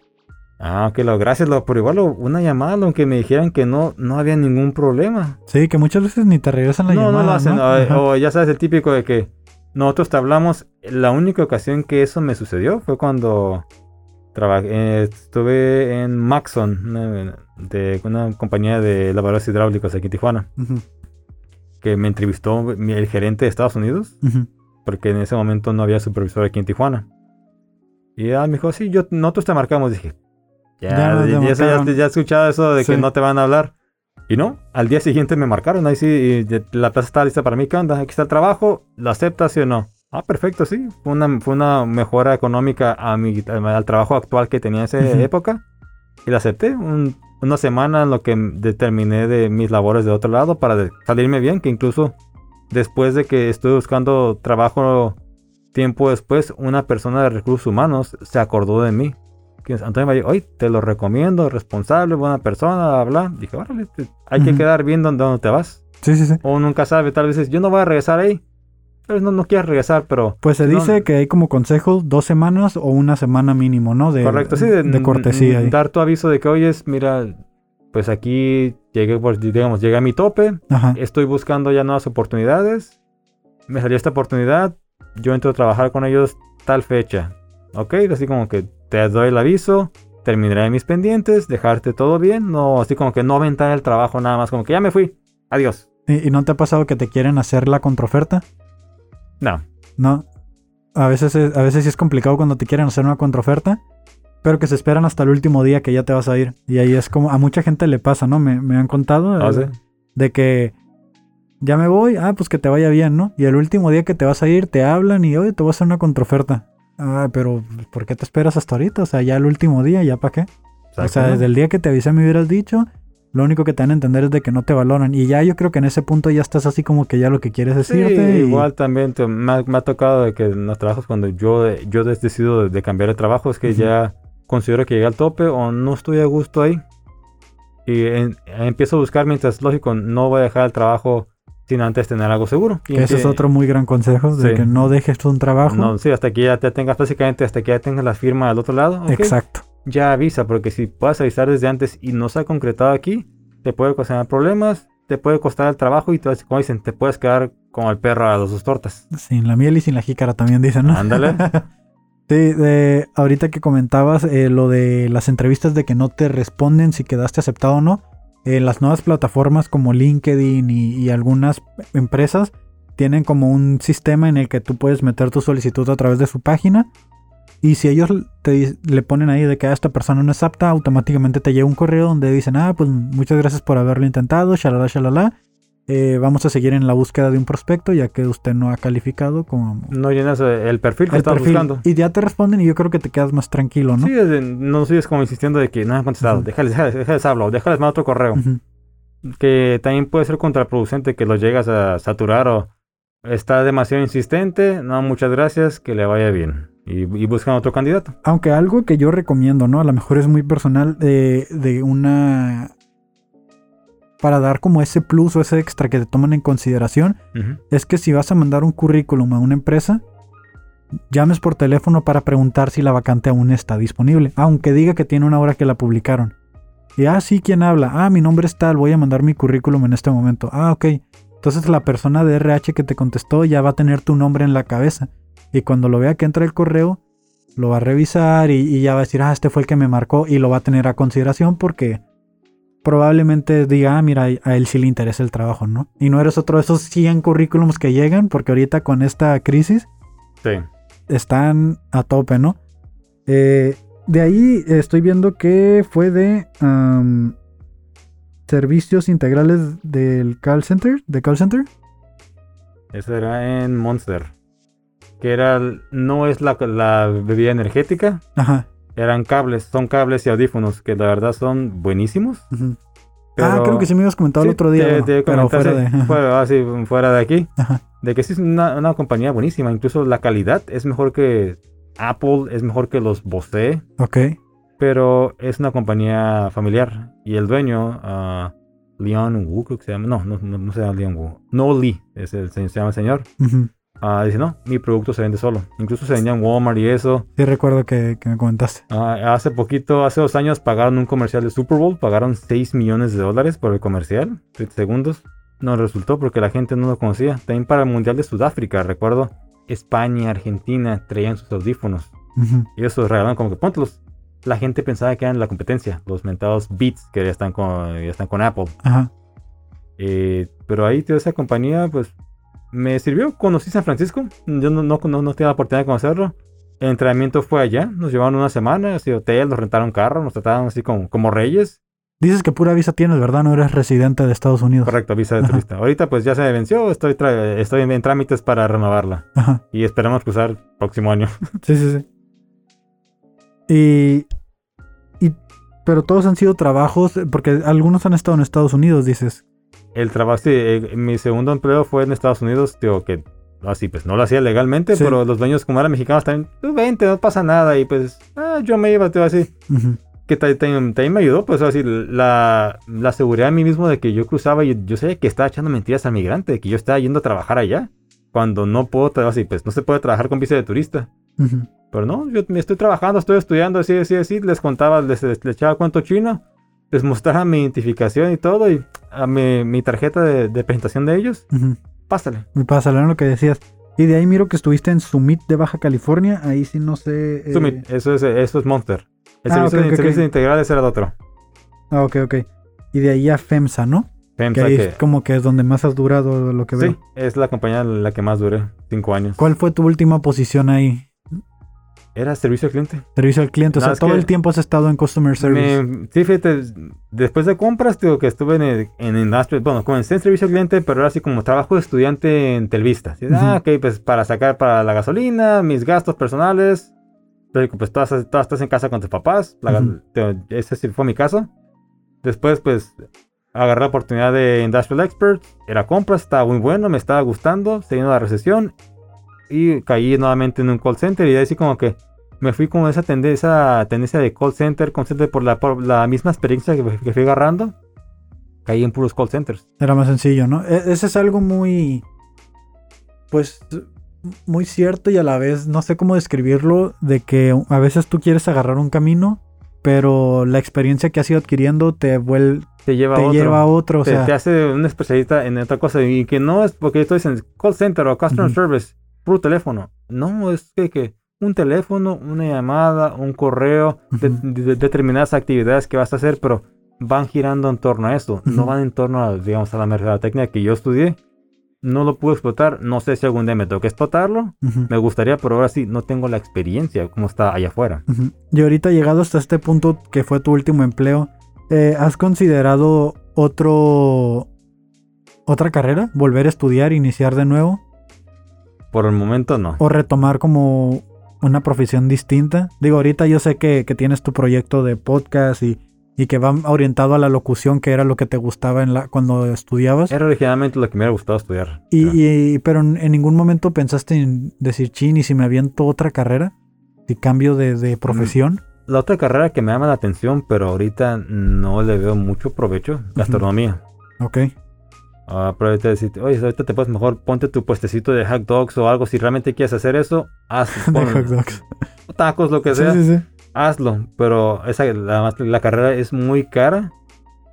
Ah, ok, lo, gracias, lo, pero igual lo- una llamada, aunque me dijeran que no, no había ningún problema. Sí, que muchas veces ni te regresan la no, llamada. no lo hacen. ¿no? o- ya sabes, el típico de que nosotros te hablamos. La única ocasión que eso me sucedió fue cuando trabajé, eh, estuve en Maxon, una, de una compañía de lavadores hidráulicos aquí en Tijuana, que me entrevistó el gerente de Estados Unidos. porque en ese momento no había supervisor aquí en Tijuana. Y ya me dijo, sí, yo, nosotros te marcamos. Dije, Ya ya, ya, ya, ya, he escuchado eso de que Sí. no te van a hablar. Y no, al día siguiente me marcaron, ahí sí, y la plaza está lista para mí, ¿qué onda? Aquí está el trabajo, ¿lo aceptas sí o no? Ah, perfecto, sí. Fue una, fue una mejora económica a mi, al trabajo actual que tenía en esa Ujú. época. Y la acepté. Un- una semana en lo que determiné de mis labores de otro lado para salirme bien, que incluso después de que estuve buscando trabajo tiempo después, una persona de recursos humanos se acordó de mí. Que es Antonio Valle, hoy te lo recomiendo, responsable, buena persona, bla, bla. Dije, órale, te- hay que Ujú. quedar bien donde, donde te vas. Sí, sí, sí. O nunca sabe, tal vez dices, yo no voy a regresar ahí. Pero no, no quieres regresar, pero... Pues se no- dice que hay como consejos dos semanas o una semana mínimo, ¿no? De, Correcto, sí, de, de, cortesía. ahí. Dar tu aviso de que, oyes, mira, pues aquí llegué, pues, digamos, llegué a mi tope, Ajá. estoy buscando ya nuevas oportunidades, me salió esta oportunidad, yo entro a trabajar con ellos tal fecha, ¿ok? Así como que te doy el aviso, terminaré mis pendientes, dejarte todo bien, no, así como que no aventar el trabajo nada más, como que ya me fui, adiós. ¿Y, y no te ha pasado que te quieren hacer la contraoferta? No, No. A veces, es- a veces sí es complicado cuando te quieren hacer una contraoferta, pero que se esperan hasta el último día que ya te vas a ir. Y ahí es como, a mucha gente le pasa, ¿no? Me, me han contado ¿Ah, eh, sí? de que ya me voy, ah, pues que te vaya bien, ¿no? Y el último día que te vas a ir te hablan y, oye, te voy a hacer una contraoferta. Ah, pero ¿por qué te esperas hasta ahorita? O sea, ya el último día, ¿ya para qué? O sea, desde el día que te avisé me hubieras dicho, lo único que te van a entender es de que no te valoran. Y ya yo creo que en ese punto ya estás así como que ya lo que quieres Sí, decirte. y- igual también te- me, ha, me ha tocado de que en los trabajos cuando yo, yo he decidido de, de cambiar de trabajo es que ya considero que llegué al tope o no estoy a gusto ahí. Y en- empiezo a buscar mientras, lógico, no voy a dejar el trabajo sin antes tener algo seguro. Y Que ese es otro muy gran consejo, de Sí. que no dejes un trabajo. No, sí, hasta que ya te tengas, básicamente, hasta que ya tengas la firma al otro lado. Exacto. Ya avisa, porque si puedes avisar desde antes y no se ha concretado aquí, te puede ocasionar problemas, te puede costar el trabajo y te, como dicen, te puedes quedar como el perro a sus tortas. Sin la miel y sin la jícara también dicen, ¿no? Ándale. sí, de, ahorita que comentabas eh, lo de las entrevistas de que no te responden si quedaste aceptado o no. Eh, las nuevas plataformas como LinkedIn y, y algunas empresas tienen como un sistema en el que tú puedes meter tu solicitud a través de su página. Y si ellos te le ponen ahí de que ah, esta persona no es apta, automáticamente te llega un correo donde dicen, ah, pues muchas gracias por haberlo intentado, shalala, shalala. Eh, vamos a seguir en la búsqueda de un prospecto ya que usted no ha calificado como... No llenas eh, el perfil que el estás perfil. buscando. Y ya te responden y yo creo que te quedas más tranquilo, ¿no? Sí, no sigues como insistiendo de que no han contestado. Ujú. Déjales, déjales, déjales hablo, déjales mandar otro correo. Que también puede ser contraproducente que lo llegas a saturar o está demasiado insistente. No, muchas gracias, que le vaya bien. Y, y buscan otro candidato. Aunque algo que yo recomiendo, ¿no? A lo mejor es muy personal de, de una... Para dar como ese plus o ese extra que te toman en consideración, es que si vas a mandar un currículum a una empresa, llames por teléfono para preguntar si la vacante aún está disponible, aunque diga que tiene una hora que la publicaron. Y, ah, sí, ¿quién habla? Ah, mi nombre es tal, voy a mandar mi currículum en este momento. Ah, ok. Entonces la persona de RH que te contestó ya va a tener tu nombre en la cabeza. Y cuando lo vea que entra el correo, lo va a revisar y, y ya va a decir, ah, este fue el que me marcó y lo va a tener a consideración porque probablemente diga, ah, mira, a él sí le interesa el trabajo, ¿no? Y no eres otro de esos 100 currículums que llegan porque ahorita con esta crisis Sí. están a tope, ¿no? Eh, de ahí estoy viendo que fue de am, servicios integrales del call center, de call center. Ese era en Monster. Que era, no es la, la bebida energética, Ajá. Eran cables, son cables y audífonos que la verdad son buenísimos. pero- ah, creo que sí me habías comentado el otro día, te- bueno, te pero fuera de... fuera, ah, sí, fuera de aquí. Ajá. De que sí es una, una compañía buenísima. Incluso la calidad es mejor que Apple, es mejor que los Bose. Ok. Pero es una compañía familiar. Y el dueño, ah, Leon Wu, creo que se llama. No, no, no, no se llama Leon Wu. No Lee, es el, se llama el señor. ujú. Ah, dice, no, mi producto se vende solo. Incluso se vendía en Walmart y eso. Sí recuerdo que, que me comentaste. Ah, hace poquito, hace dos años, pagaron un comercial de Super Bowl. Pagaron 6 millones de dólares por el comercial. 30 segundos. No resultó porque la gente no lo conocía. También para el Mundial de Sudáfrica, recuerdo. España, Argentina traían sus audífonos. Ujú. Y ellos los regalaron como que póntelos. La gente pensaba que eran la competencia. Los mentados Beats que ya están con, ya están con Apple. Ajá. Eh, pero ahí, tío, esa compañía, pues, me sirvió. Conocí San Francisco. Yo no, no, no, no tenía la oportunidad de conocerlo. El entrenamiento fue allá. Nos llevaron una semana, así hotel, nos rentaron carro, nos trataron así como, como reyes. Dices que pura visa tienes, ¿verdad? No eres residente de Estados Unidos. Correcto, visa de Ajá. turista. Ahorita pues ya se me venció, estoy, tra- estoy en, en trámites para renovarla. Ajá. Y esperamos cruzar próximo año. Sí, sí, sí. Y, y. Pero todos han sido trabajos. Porque algunos han estado en Estados Unidos, dices. El trabajo, sí, eh, mi segundo empleo fue en Estados Unidos, digo que así pues no lo hacía legalmente, Sí. pero los dueños como eran mexicanos también, tú vente, no pasa nada, y pues ah, yo me iba, tío, así. Ujú. Que ta- ta- también me ayudó, pues así, la, la seguridad a mí mismo de que yo cruzaba y yo sé que estaba echando mentiras al migrante, de que yo estaba yendo a trabajar allá, cuando no puedo, así pues no se puede trabajar con visa de turista. Ujú. Pero no, yo me estoy trabajando, estoy estudiando, así, así, así. Les contaba, les, les- les echaba cuento chino, les mostraba mi identificación y todo, y a mi, mi tarjeta de, de presentación de ellos. Pásale. Me pasa lo que decías. Y de ahí miro que estuviste en Summit de Baja California. Ahí sí no sé. eh, Summit, eso es, eso es Monster. El Ah, servicio, ok, de- ok, servicio ok. integral es el otro. Ah, ok, ok. Y de ahí a FEMSA, ¿no? Que FEMSA, ahí que- es como que es donde más has durado lo que veo. sí, es la compañía en la que más duré, cinco años. ¿Cuál fue tu última posición ahí? Era servicio al cliente. Servicio al cliente. O sea, todo el tiempo has estado en Customer Service. Me, sí, fíjate, después de compras, digo que estuve en, el- en industria, bueno, comencé en servicio al cliente, pero era así como trabajo de estudiante en Telvista. Así, Ah, ok, pues para sacar para la gasolina, mis gastos personales. Pero pues todas, todas estás en casa con tus papás. La- Ujú. te- ese sí fue mi caso. Después, pues, agarré la oportunidad de Industrial Expert. Era compras, estaba muy bueno, me estaba gustando. Se vino la recesión. Y caí nuevamente en un call center. Y de ahí sí como que me fui con esa tendencia, tendencia de call center, call center por la, por la misma experiencia que, que fui agarrando. Caí en puros call centers. Era más sencillo, ¿no? E- ese es algo muy. Pues. Muy cierto y a la vez no sé cómo describirlo. De que a veces tú quieres agarrar un camino. Pero la experiencia que has ido adquiriendo te, vuel- te lleva te a otro. lleva a otro. O te, sea, te hace un especialista en otra cosa y que no es porque estoy en call center o customer Ujú. service, puro teléfono. No, es que, que un teléfono, una llamada, un correo, de- determinadas actividades que vas a hacer, pero van girando en torno a eso. No van en torno a, digamos, a la mercadotecnia que yo estudié. No lo pude explotar. No sé si algún día me toca explotarlo. Me gustaría, pero ahora sí, no tengo la experiencia como está allá afuera. Y ahorita llegado hasta este punto que fue tu último empleo, eh, ¿has considerado otro otra carrera? ¿Volver a estudiar, iniciar de nuevo? Por el momento no. ¿O retomar como una profesión distinta? Digo, ahorita yo sé que, que tienes tu proyecto de podcast y, y que va orientado a la locución, que era lo que te gustaba en la, cuando estudiabas. Era originalmente lo que me hubiera gustado estudiar. Y, Pero- y- pero en, en ningún momento pensaste en decir, chin, ¿y si me aviento otra carrera? ¿Y cambio de, de profesión? La otra carrera que me llama la atención, pero ahorita no le veo mucho provecho, gastronomía. Ok. Ah, pero ahorita decirte, oye, ahorita te puedes mejor ponte tu puestecito de hot dogs o algo. Si realmente quieres hacer eso, haz De pon hot dogs. tacos, lo que Sí, sea, sí, sí. hazlo. Pero esa, la, la carrera es muy cara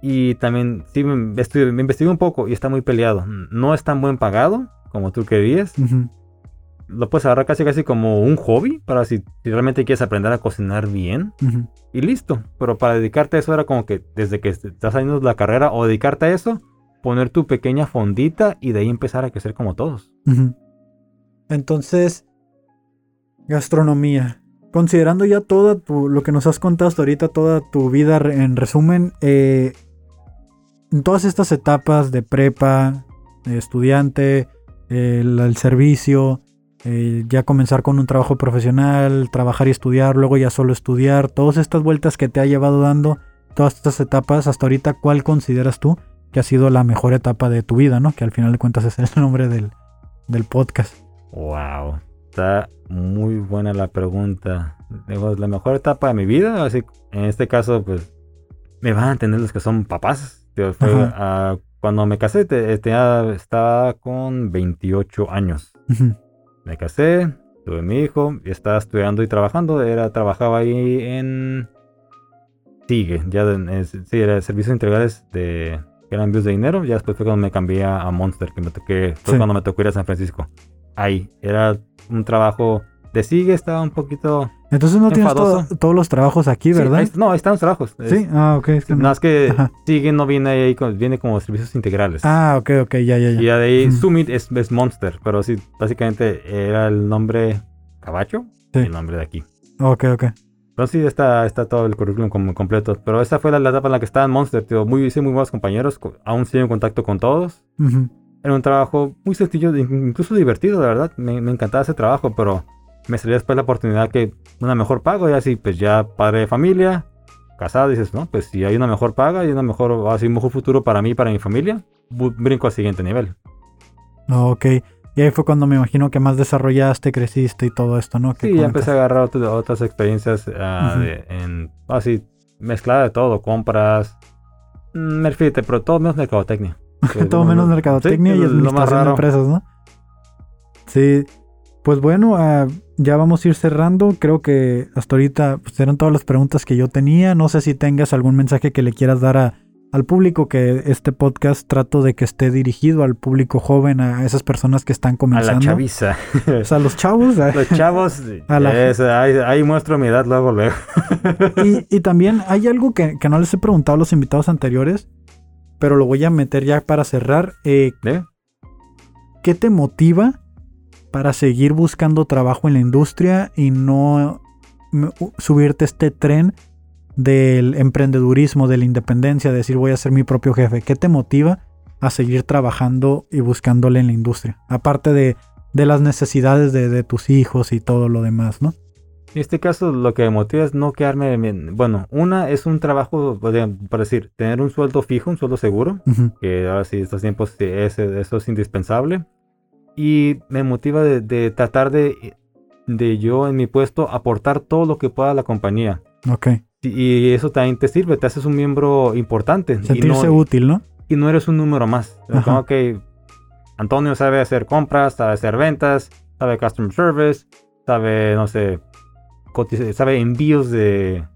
y también sí me, estudié- me investigué un poco y está muy peleado. No es tan buen pagado como tú querías. Ujú. Lo puedes agarrar casi casi como un hobby para si, si realmente quieres aprender a cocinar bien. Ujú. y listo. Pero para dedicarte a eso era como que desde que estás saliendo de la carrera o dedicarte a eso, poner tu pequeña fondita y de ahí empezar a crecer como todos. Entonces, gastronomía. Considerando ya toda tu, lo que nos has contado hasta ahorita, toda tu vida en resumen, eh, en todas estas etapas de prepa, de estudiante, el, el servicio, eh, ya comenzar con un trabajo profesional, trabajar y estudiar, luego ya solo estudiar, todas estas vueltas que te ha llevado dando, todas estas etapas, hasta ahorita, ¿cuál consideras tú que ha sido la mejor etapa de tu vida, ¿no? Que al final de cuentas es el nombre del, del podcast. Wow. Está muy buena la pregunta. Digo, la mejor etapa de mi vida, así en este caso, pues me van a entender los que son papás. Digo, fue, Ajá. cuando me casé, te- tenía- estaba con 28 años. Me casé, tuve mi hijo y estaba estudiando y trabajando. Era, trabajaba ahí en Sigue, ya de- es- sí, era servicios integrales de que eran envíos de dinero. Ya después fue cuando me cambié a Monster, que me toqué, fue Sí. cuando me tocó ir a San Francisco. Ahí, era un trabajo de Sigue, estaba un poquito. Entonces no tienes to- Enfadoso. todos los trabajos aquí, Sí, ¿verdad? ahí- no, ahí están los trabajos. Es- Sí, ah, ok. es que no- más que Ajá. Sigue no viene ahí, viene como servicios integrales. Ah, ok, ok, ya, ya, Y ya. ya de ahí Ujú. Summit es, es Monster, pero sí, básicamente era el nombre Cabacho Sí. y el nombre de aquí. Ok, ok. Pero sí, está, está todo el currículum como completo. Pero esa fue la, la etapa en la que estaba en Monster, tío. Muy, hice muy buenos compañeros, co- aún sigo en contacto con todos. Ujú, Era un trabajo muy sencillo, in- incluso divertido, la verdad. Me, me encantaba ese trabajo, pero me salió después la oportunidad que una mejor pago y así, pues ya padre de familia, casado, dices, no, pues si hay una mejor paga y una mejor, así un mejor futuro para mí y para mi familia, brinco al siguiente nivel. Ok. Y ahí fue cuando me imagino que más desarrollaste, creciste y todo esto, ¿no? Sí, ya empecé a agarrar otras, otras experiencias ah, de- en, así, mezclada de todo, compras, mm, me fíjate, pero todo menos mercadotecnia. Todo menos mercadotecnia sí, y lo- lo más administración de empresas, ¿no? Sí. Pues bueno, ah, ya vamos a ir cerrando. Creo que hasta ahorita pues, eran todas las preguntas que yo tenía. No sé si tengas algún mensaje que le quieras dar a, al público, que este podcast trato de que esté dirigido al público joven, a esas personas que están A la comenzando. chaviza. O sea, a los chavos. ah. Los chavos, A la- es, ahí, ahí muestro mi edad luego, luego. Y, y también hay algo que, que no les he preguntado a los invitados anteriores, pero lo voy a meter ya para cerrar. Eh, ¿Eh? ¿Qué te motiva para seguir buscando trabajo en la industria y no subirte este tren del emprendedurismo, de la independencia, de decir voy a ser mi propio jefe? ¿Qué te motiva a seguir trabajando y buscándole en la industria? Aparte de, de las necesidades de, de tus hijos y todo lo demás, ¿no? En este caso, lo que me motiva es no quedarme. en- Bueno, una es un trabajo, por decir, tener un sueldo fijo, un sueldo seguro. Que ahora sí, estos tiempos es- eso es indispensable. Y me motiva de, de tratar de, de yo en mi puesto aportar todo lo que pueda a la compañía. Ok. Y, y eso también te sirve, te haces un miembro importante. Y Sentirse no, útil, ¿no? y no eres un número más. Como que Antonio sabe hacer compras, sabe hacer ventas, sabe customer service, sabe, no sé, sabe envíos de...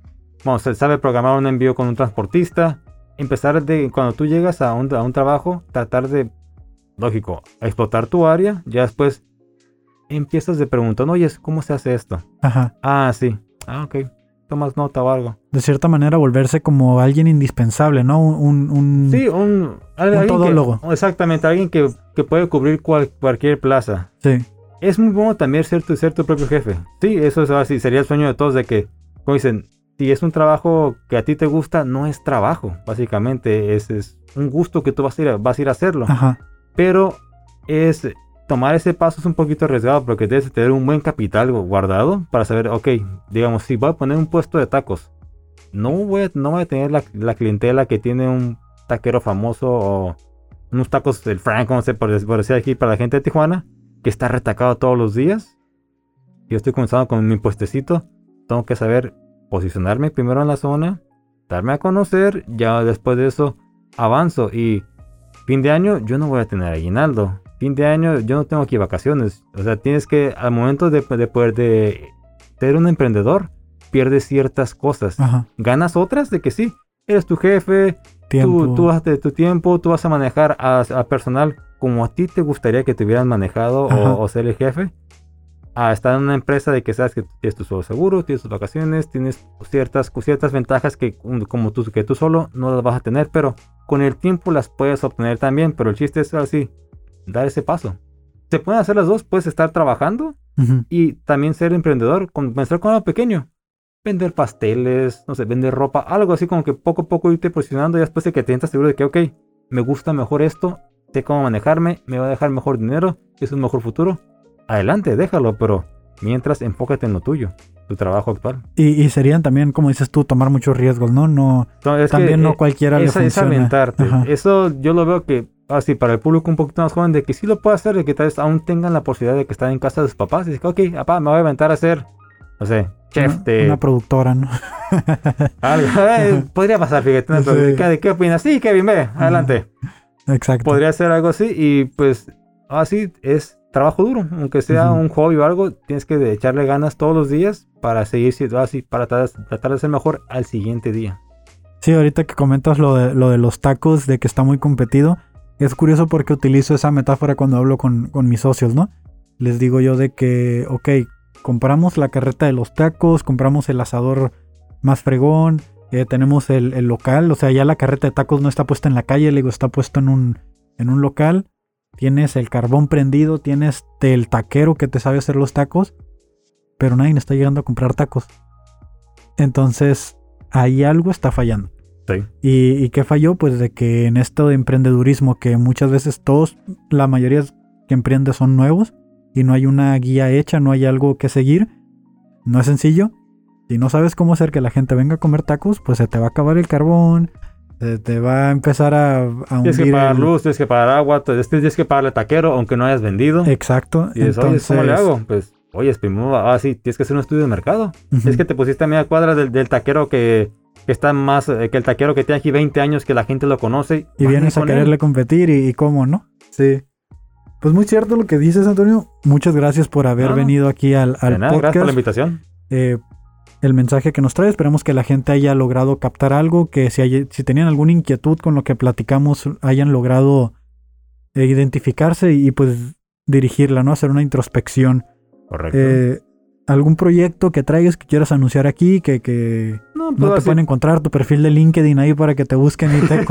Bueno, sabe programar un envío con un transportista. empezar de, cuando tú llegas a un, a un trabajo, tratar de, lógico, explotar tu área, ya después empiezas de preguntar, oye, ¿cómo se hace esto? Ajá. Ah, sí. Ah, ok. Tomas nota o algo. De cierta manera volverse como alguien indispensable, ¿no? Un, un, Sí, un, un alguien que- todólogo. exactamente, alguien que, que puede cubrir cual- cualquier plaza. Sí. Es muy bueno también ser tu, ser tu propio jefe. Sí, eso es así, sería el sueño de todos de que, como dicen, si es un trabajo que a ti te gusta, no es trabajo, básicamente, es, es un gusto que tú vas a ir a, vas a, ir a hacerlo. Ajá. Pero es tomar ese paso es un poquito arriesgado porque debes tener un buen capital guardado para saber, ok, digamos, si voy a poner un puesto de tacos, no voy a, tener la, la clientela que tiene un taquero famoso o unos tacos del Frank, no sé, por, por decir aquí para la gente de Tijuana, que está retacado todos los días. Yo estoy comenzando con mi puestecito, tengo que saber posicionarme primero en la zona, darme a conocer, ya después de eso avanzo y fin de año yo no voy a tener aguinaldo. Fin de año yo no tengo aquí vacaciones. O sea, tienes que, al momento de, de poder de ser un emprendedor, pierdes ciertas cosas. Ajá. Ganas otras de que sí, eres tu jefe. Tú, tú vas de tu tiempo, tú vas a manejar a, a personal como a ti te gustaría que te hubieran manejado o, o ser el jefe. A estar en una empresa de que sabes que tienes tu sueldo seguro, tienes tus vacaciones, tienes ciertas, ciertas ventajas que como tú, que tú solo no las vas a tener, pero con el tiempo las puedes obtener también. Pero el chiste es así, dar ese paso. Se pueden hacer las dos, puedes estar trabajando Ujú. y también ser emprendedor, comenzar con algo pequeño. Vender pasteles, no sé, vender ropa, algo así como que poco a poco irte posicionando y después de que te sientas seguro de que, ok, me gusta mejor esto, sé cómo manejarme, me va a dejar mejor dinero, es un mejor futuro. Adelante, déjalo, pero mientras enfócate en lo tuyo, tu trabajo actual. Y, y serían también, como dices tú, tomar muchos riesgos, ¿no? No, es que, también no eh, cualquiera le es, es funciona. aventarte. Ajá. Eso yo lo veo que, así, para el público un poquito más joven, de que sí lo puede hacer, de que tal vez aún tengan la posibilidad de que están en casa de sus papás y dicen, ok, papá, me voy a aventar a ser, no sé, chef una, de... una productora, ¿no? Algo, eh, podría pasar, fíjate. ¿no? Sí. ¿Qué, qué opinas? Sí, Kevin, ve, adelante. Exacto. Podría ser algo así y pues así es trabajo duro. Aunque sea un hobby o algo, tienes que echarle ganas todos los días para seguir siendo así, para tratar, tratar de ser mejor al siguiente día. Sí, ahorita que comentas lo de, lo de los tacos, de que está muy competido, es curioso porque utilizo esa metáfora cuando hablo con, con mis socios, ¿no? Les digo yo de que, ok, compramos la carreta de los tacos, compramos el asador más fregón, eh, tenemos el, el local, o sea, ya la carreta de tacos no está puesta en la calle, le digo, está puesto en un, en un local. Tienes el carbón prendido, tienes el taquero que te sabe hacer los tacos, pero nadie está llegando a comprar tacos. Entonces, ahí algo está fallando. Sí. ¿Y, y qué falló? Pues de que en esto de emprendedurismo, que muchas veces todos, la mayoría que emprende son nuevos y no hay una guía hecha, no hay algo que seguir, no es sencillo. Si no sabes cómo hacer que la gente venga a comer tacos, pues se te va a acabar el carbón, se te va a empezar a, a Tienes que hundir pagar el- luz, tienes que pagar agua, tienes que pagarle taquero, aunque no hayas vendido. Exacto. y dices, oye, entonces, ¿cómo le hago? Pues, oye, primero, ah, sí, tienes que hacer un estudio de mercado. Es que te pusiste a media cuadra del, del taquero que, que está más, eh, que el taquero que tiene aquí 20 años, que la gente lo conoce. Y vienes a con él. quererle competir y, y cómo, ¿no? Sí. Pues muy cierto lo que dices, Antonio. Muchas gracias por haber No, venido aquí al, De al nada, gracias por la invitación. Eh, el mensaje que nos trae, esperemos que la gente haya logrado captar algo, que si, hay- si tenían alguna inquietud con lo que platicamos, hayan logrado eh, identificarse y, pues dirigirla, ¿no? Hacer una introspección. Correcto. Eh, ¿Algún proyecto que traigas que quieras anunciar aquí? Que, que no, no te así- pueden encontrar tu perfil de LinkedIn ahí para que te busquen y te,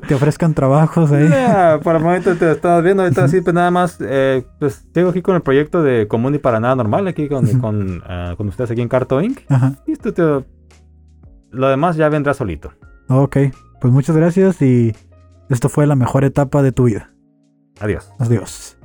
te ofrezcan trabajos ahí. Ya, por el momento te estamos viendo, ahorita sí, pues nada más, eh, pues sigo aquí con el proyecto de Común y para nada normal, aquí con, con, con ustedes aquí en Carto Inc. Ajá. Y esto te- lo demás ya vendrá solito. Ok, pues muchas gracias y esto fue la mejor etapa de tu vida. Adiós. Adiós.